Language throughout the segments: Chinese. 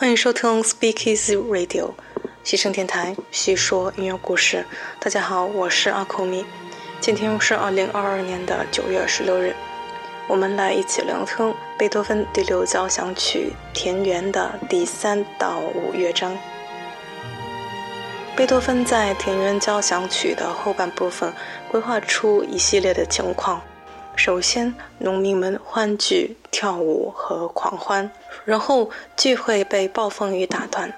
欢迎收听 Speakeasy Radio，西声电台，细说音乐故事。大家好，我是阿库米。今天是二零二二年的九月十六日，我们来一起聆听贝多芬第六交响曲《田园》的第三到五乐章。贝多芬在《田园交响曲》的后半部分规划出一系列的情况。首先，农民们欢聚、跳舞和狂欢，然后聚会被暴风雨打断。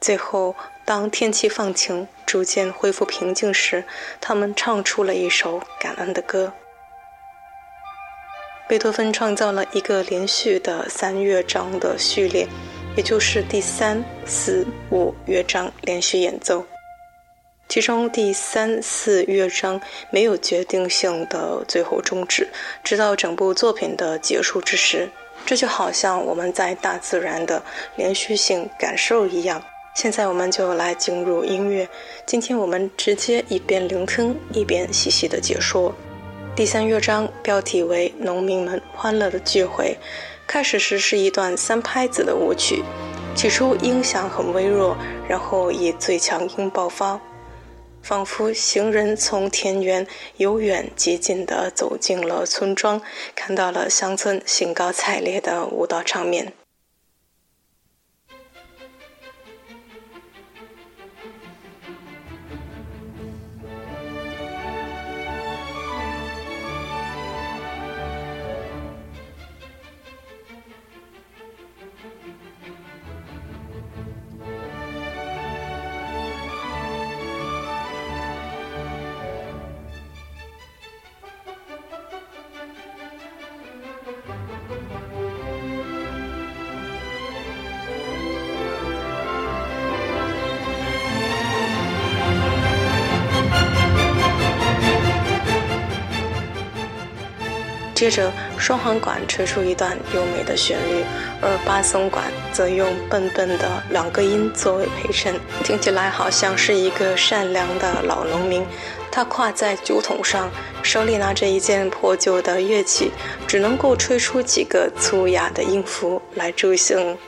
最后，当天气放晴、逐渐恢复平静时，他们唱出了一首感恩的歌。贝多芬创造了一个连续的三乐章的序列，也就是第三、四、五乐章连续演奏。其中第三、四乐章没有决定性的最后终止，直到整部作品的结束之时。这就好像我们在大自然的连续性感受一样。现在我们就来进入音乐。今天我们直接一边聆听一边细细的解说。第三乐章标题为《农民们欢乐的聚会》，开始时是一段三拍子的舞曲，起初音响很微弱，然后以最强音爆发。仿佛行人从田园由远及近地走进了村庄，看到了乡村兴高采烈的舞蹈场面。接着，双簧管吹出一段优美的旋律，而巴松管则用笨笨的两个音作为陪衬，听起来好像是一个善良的老农民。他跨在酒桶上，手里拿着一件破旧的乐器，只能够吹出几个粗哑的音符来助兴。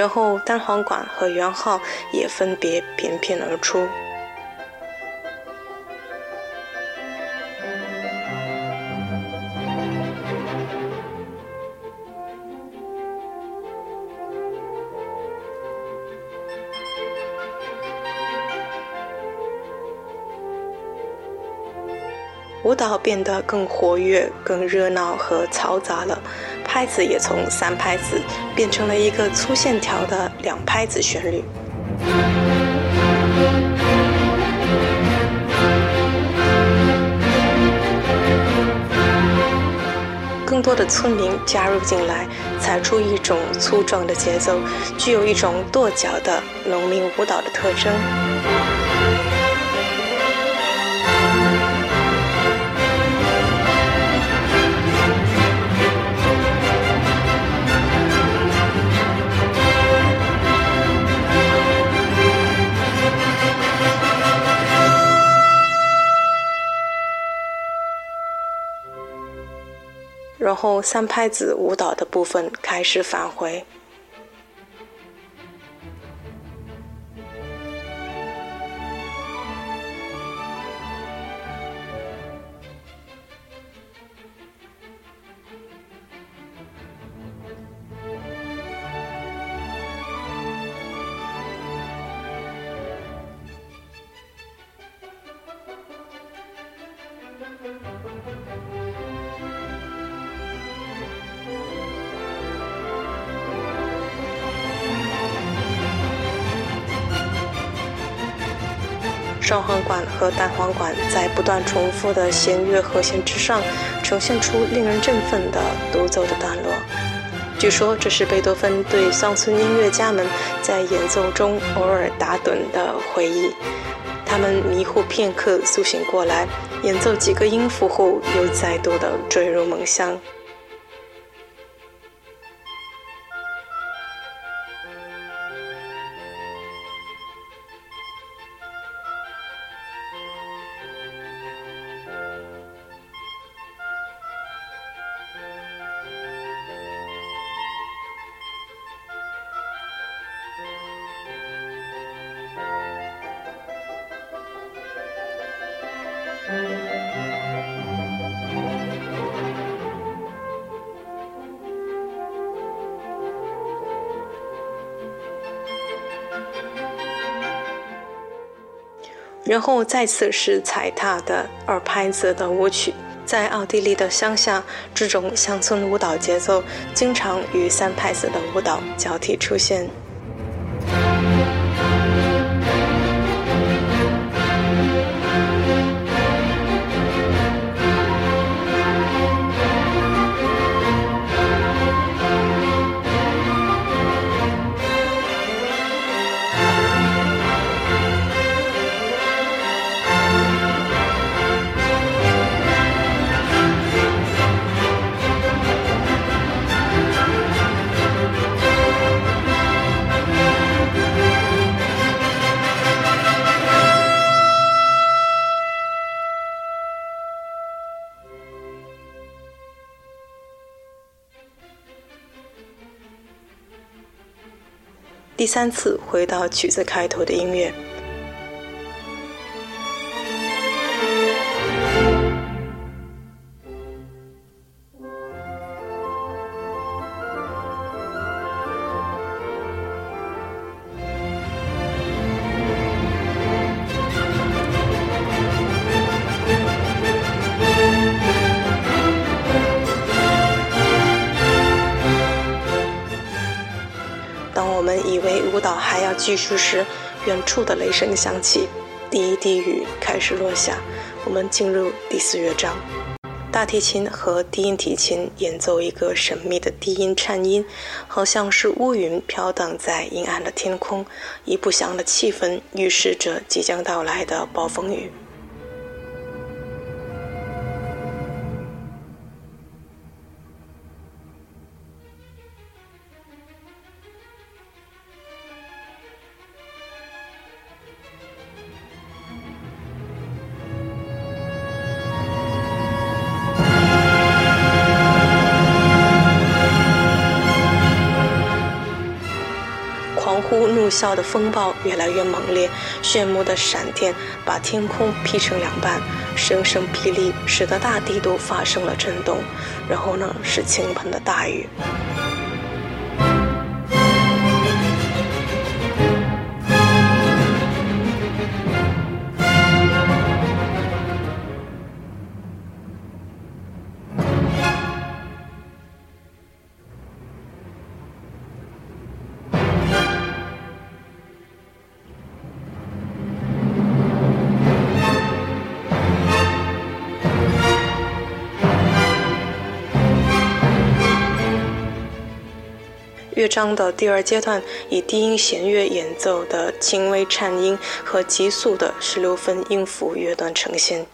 然后单簧管和圆号也分别翩翩而出。舞蹈变得更活跃、更热闹和嘈杂了。拍子也从三拍子变成了一个粗线条的两拍子旋律。更多的村民加入进来，踩出一种粗壮的节奏，具有一种跺脚的农民舞蹈的特征。后三拍子舞蹈的部分开始返回。和单簧管在不断重复的弦乐和弦之上，呈现出令人振奋的独奏的段落。据说这是贝多芬对乡村音乐家们在演奏中偶尔打盹的回忆。他们迷糊片刻，苏醒过来，演奏几个音符后，又再度的坠入梦乡。然后再次是踩踏的二拍子的舞曲。在奥地利的乡下，这种乡村舞蹈节奏经常与三拍子的舞蹈交替出现。第三次回到曲子开头的音乐。继续时，远处的雷声响起，第一滴雨开始落下。我们进入第四乐章，大提琴和低音提琴演奏一个神秘的低音颤音，好像是乌云飘荡在阴暗的天空，一不祥的气氛预示着即将到来的暴风雨。啸的风暴越来越猛烈，炫目的闪电把天空劈成两半，声声霹雳使得大地都发生了震动。然后呢，是倾盆的大雨。乐章的第二阶段以低音弦乐演奏的轻微颤音和急速的十六分音符乐段呈现。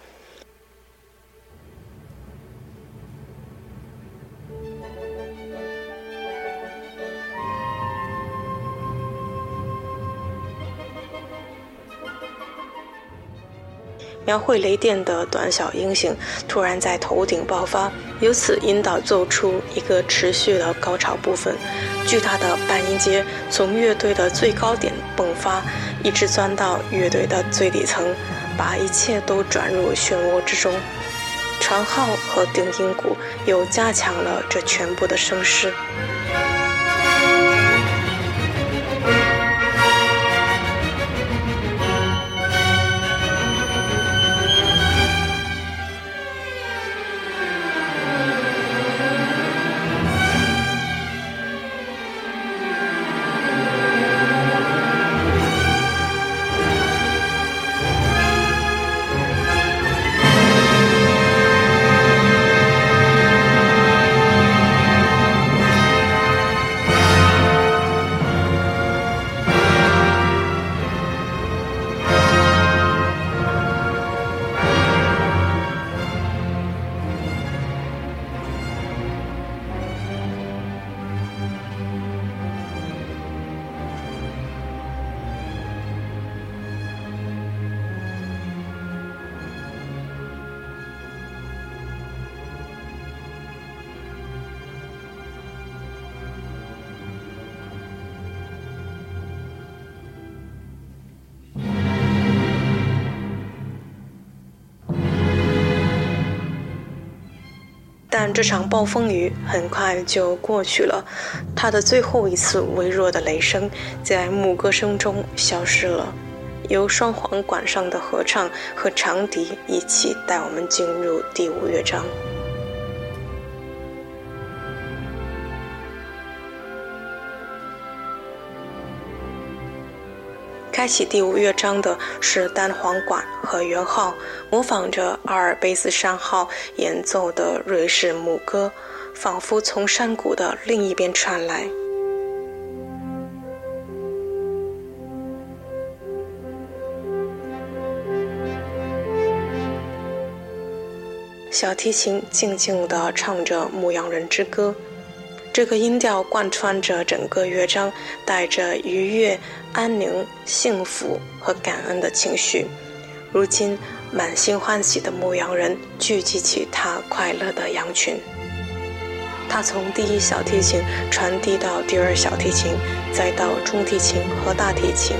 描绘雷电的短小音型突然在头顶爆发，由此引导奏出一个持续的高潮部分。巨大的半音阶从乐队的最高点迸发，一直钻到乐队的最底层，把一切都转入漩涡之中。长号和定音鼓又加强了这全部的声势。但这场暴风雨很快就过去了，他的最后一次微弱的雷声在牧歌声中消失了。由双簧管上的合唱和长笛一起带我们进入第五乐章。开启第五乐章的是单簧管和圆号，模仿着阿尔卑斯山号演奏的瑞士牧歌，仿佛从山谷的另一边传来。小提琴静静地唱着《牧羊人之歌》，这个音调贯穿着整个乐章，带着愉悦、安宁、幸福和感恩的情绪。如今，满心欢喜的牧羊人聚集起他快乐的羊群。他从第一小提琴传递到第二小提琴，再到中提琴和大提琴。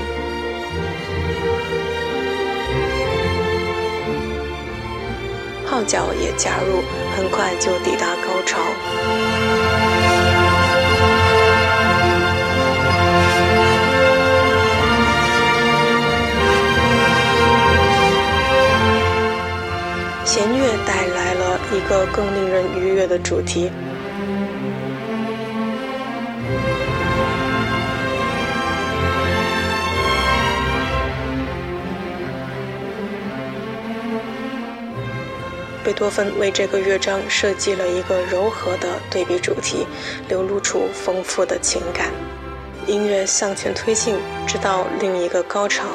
号角也加入，很快就抵达高潮。个更令人愉悦的主题。贝多芬为这个乐章设计了一个柔和的对比主题，流露出丰富的情感。音乐向前推进，直到另一个高潮。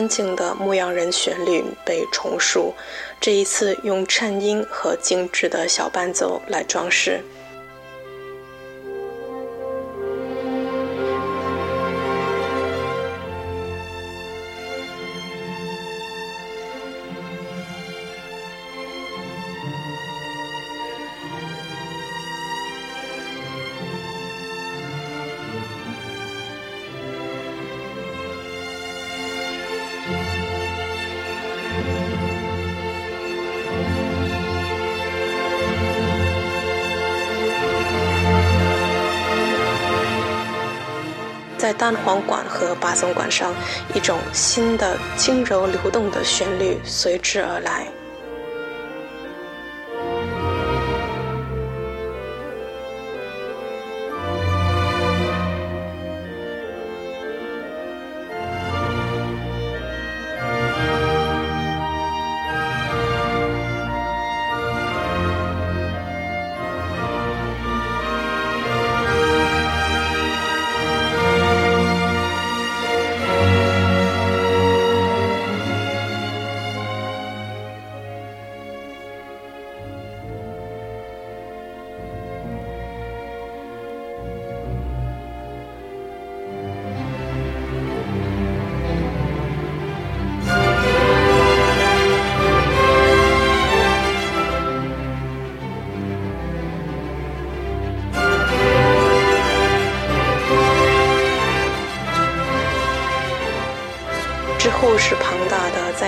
安静的牧羊人旋律被重塑，这一次用颤音和精致的小伴奏来装饰。在单簧管和八松管上，一种新的轻柔流动的旋律随之而来。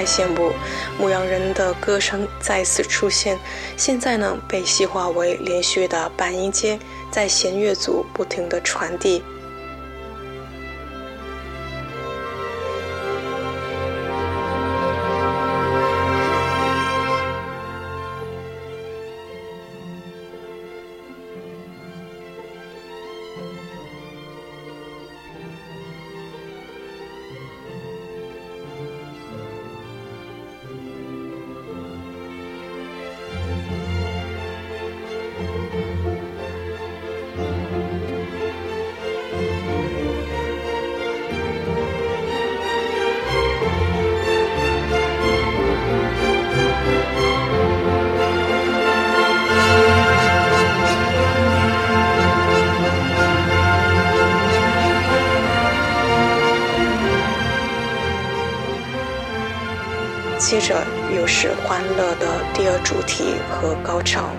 大的在线部，牧羊人的歌声再次出现。现在呢，被细化为连续的半音阶，在弦乐组不停的传递。接着又是欢乐的第二主题和高潮。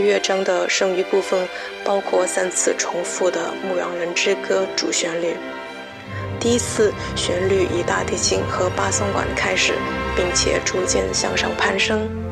乐章的剩余部分包括三次重复的《牧羊人之歌》主旋律。第一次旋律以大提琴和巴松管开始，并且逐渐向上攀升。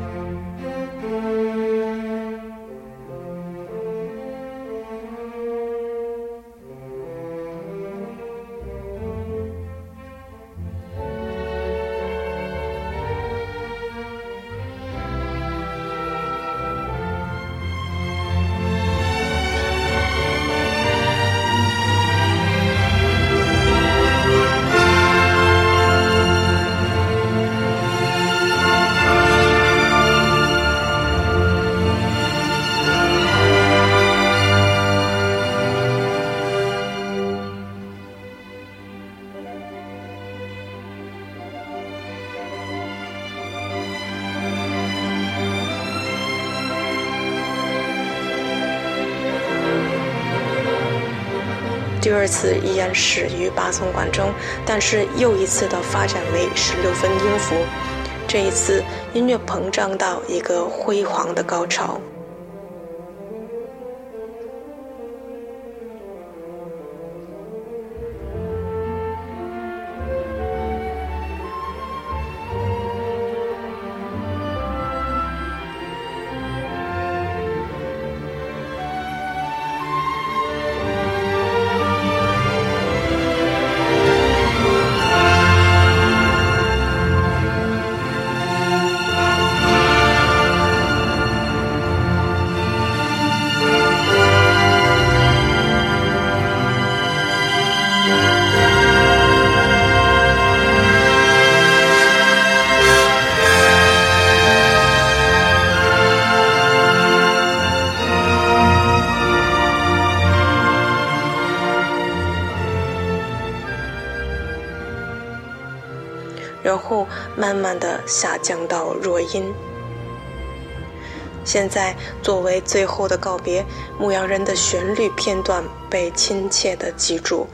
第二次依然始于八松管中，但是又一次的发展为十六分音符。这一次音乐膨胀到一个辉煌的高潮。慢慢的下降到弱音。现在作为最后的告别，牧羊人的旋律片段被亲切的记住。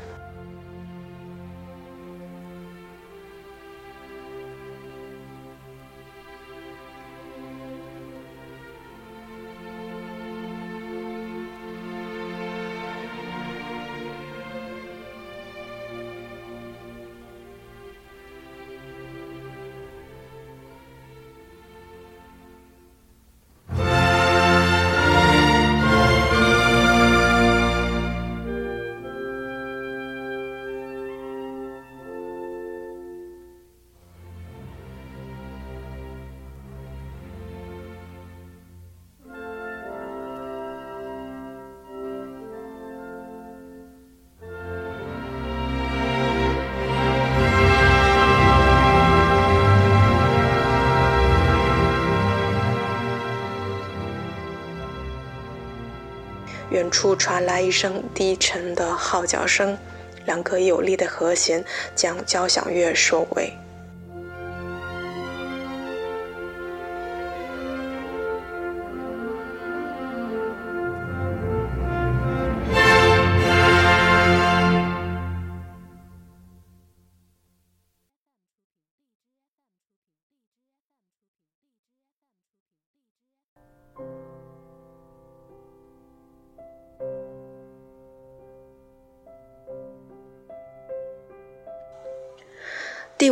远处传来一声低沉的号角声，两个有力的和弦将交响乐收尾。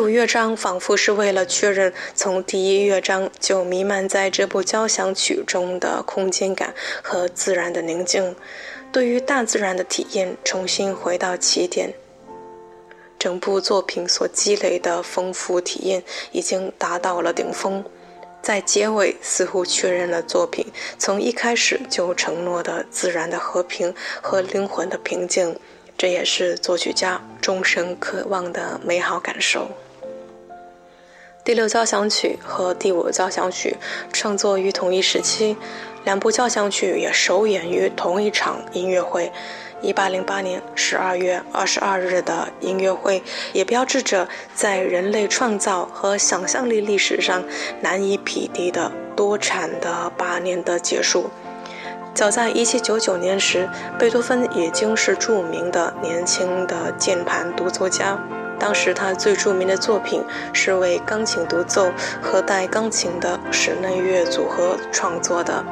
乐章仿佛是为了确认从第一乐章就弥漫在这部交响曲中的空间感和自然的宁静，对于大自然的体验重新回到起点。整部作品所积累的丰富体验已经达到了顶峰，在结尾似乎确认了作品从一开始就承诺的自然的和平和灵魂的平静。这也是作曲家终身渴望的美好感受。第六交响曲和第五交响曲创作于同一时期，两部交响曲也首演于同一场音乐会。一八零八年十二月二十二日的音乐会，也标志着在人类创造和想象力历史上难以匹敌的多产的八年的结束。早在1799年时，贝多芬已经是著名的年轻的键盘独奏家。当时他最著名的作品是为钢琴独奏和带钢琴的室内乐组合创作的。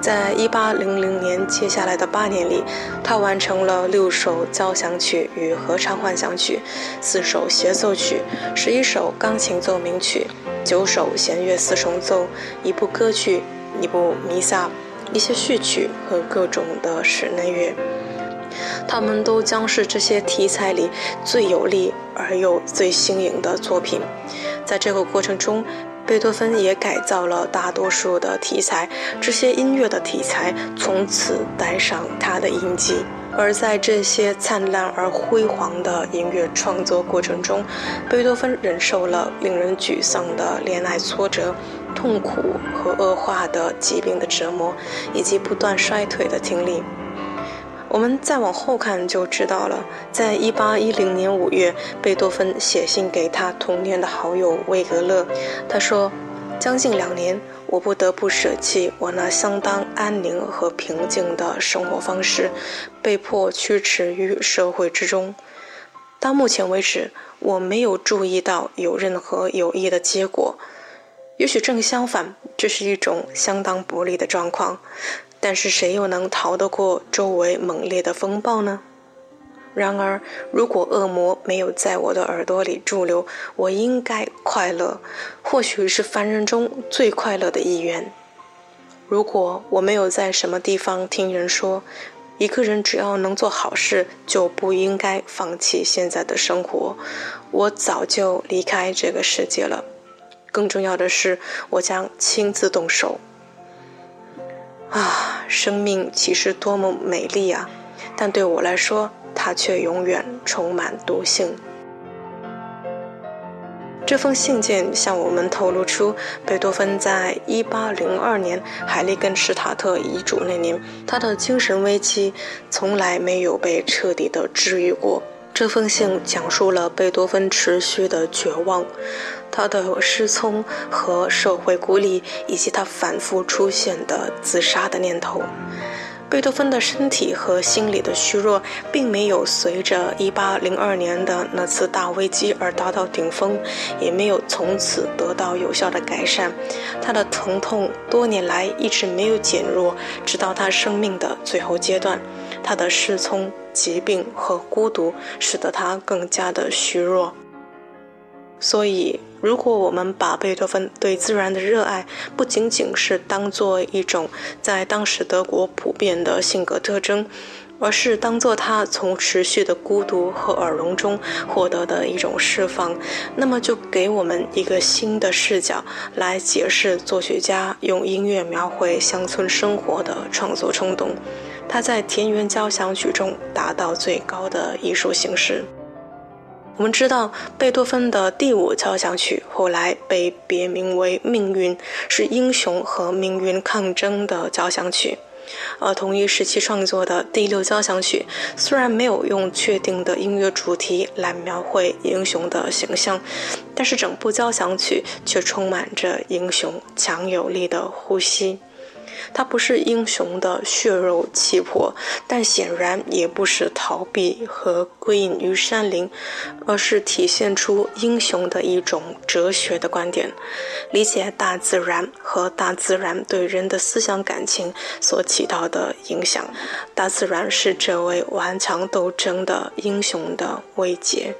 在1800年接下来的八年里，他完成了六首交响曲与合唱幻想曲，四首协奏曲，十一首钢琴奏鸣曲，九首弦乐四重奏，一部歌剧，一部弥撒。一些序曲和各种的室内乐，他们都将是这些题材里最有力而又最新颖的作品。在这个过程中，贝多芬也改造了大多数的题材，这些音乐的题材从此带上他的印记。而在这些灿烂而辉煌的音乐创作过程中，贝多芬忍受了令人沮丧的恋爱挫折。痛苦和恶化的疾病的折磨，以及不断衰退的听力。我们再往后看就知道了。在一八一零年五月，贝多芬写信给他童年的好友魏格勒，他说：“将近两年，我不得不舍弃我那相当安宁和平静的生活方式，被迫屈驰于社会之中。到目前为止，我没有注意到有任何有益的结果。”也许正相反，这是一种相当不利的状况。但是谁又能逃得过周围猛烈的风暴呢？然而，如果恶魔没有在我的耳朵里驻留，我应该快乐，或许是凡人中最快乐的一员。如果我没有在什么地方听人说，一个人只要能做好事，就不应该放弃现在的生活，我早就离开这个世界了。更重要的是，我将亲自动手。啊，生命其实多么美丽啊！但对我来说，它却永远充满毒性。这封信件向我们透露出，贝多芬在1802年海利根施塔特遗嘱那年，他的精神危机从来没有被彻底的治愈过。这封信讲述了贝多芬持续的绝望。他的失聪和社会孤立，以及他反复出现的自杀的念头。贝多芬的身体和心理的虚弱，并没有随着1802年的那次大危机而达到顶峰，也没有从此得到有效的改善。他的疼痛多年来一直没有减弱，直到他生命的最后阶段。他的失聪、疾病和孤独，使得他更加的虚弱。所以，如果我们把贝多芬对自然的热爱不仅仅是当做一种在当时德国普遍的性格特征，而是当做他从持续的孤独和耳聋中获得的一种释放，那么就给我们一个新的视角来解释作曲家用音乐描绘乡村生活的创作冲动。他在《田园交响曲》中达到最高的艺术形式。我们知道，贝多芬的第五交响曲后来被别名为《命运》，是英雄和命运抗争的交响曲。而同一时期创作的第六交响曲，虽然没有用确定的音乐主题来描绘英雄的形象，但是整部交响曲却充满着英雄强有力的呼吸。它不是英雄的血肉气魄，但显然也不是逃避和归隐于山林，而是体现出英雄的一种哲学的观点，理解大自然和大自然对人的思想感情所起到的影响。大自然是这位顽强斗争的英雄的慰藉。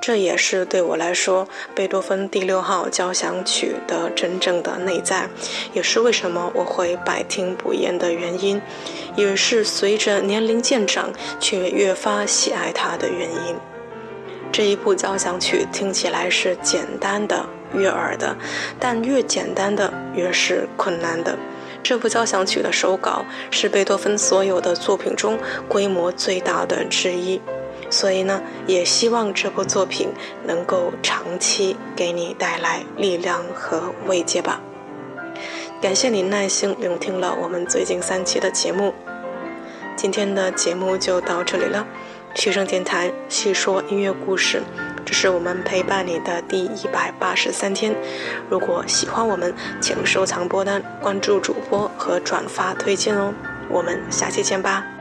这也是对我来说贝多芬第六号交响曲的真正的内在，也是为什么我会百听不厌的原因，也是随着年龄渐长却越发喜爱它的原因。这一部交响曲听起来是简单的、悦耳的，但越简单的越是困难的。这部交响曲的手稿是贝多芬所有的作品中规模最大的之一。所以呢，也希望这部作品能够长期给你带来力量和慰藉吧。感谢你耐心聆听了我们最近三期的节目，今天的节目就到这里了。学生电台细说音乐故事，这是我们陪伴你的第一百八十三天。如果喜欢我们，请收藏播单、关注主播和转发推荐哦。我们下期见吧。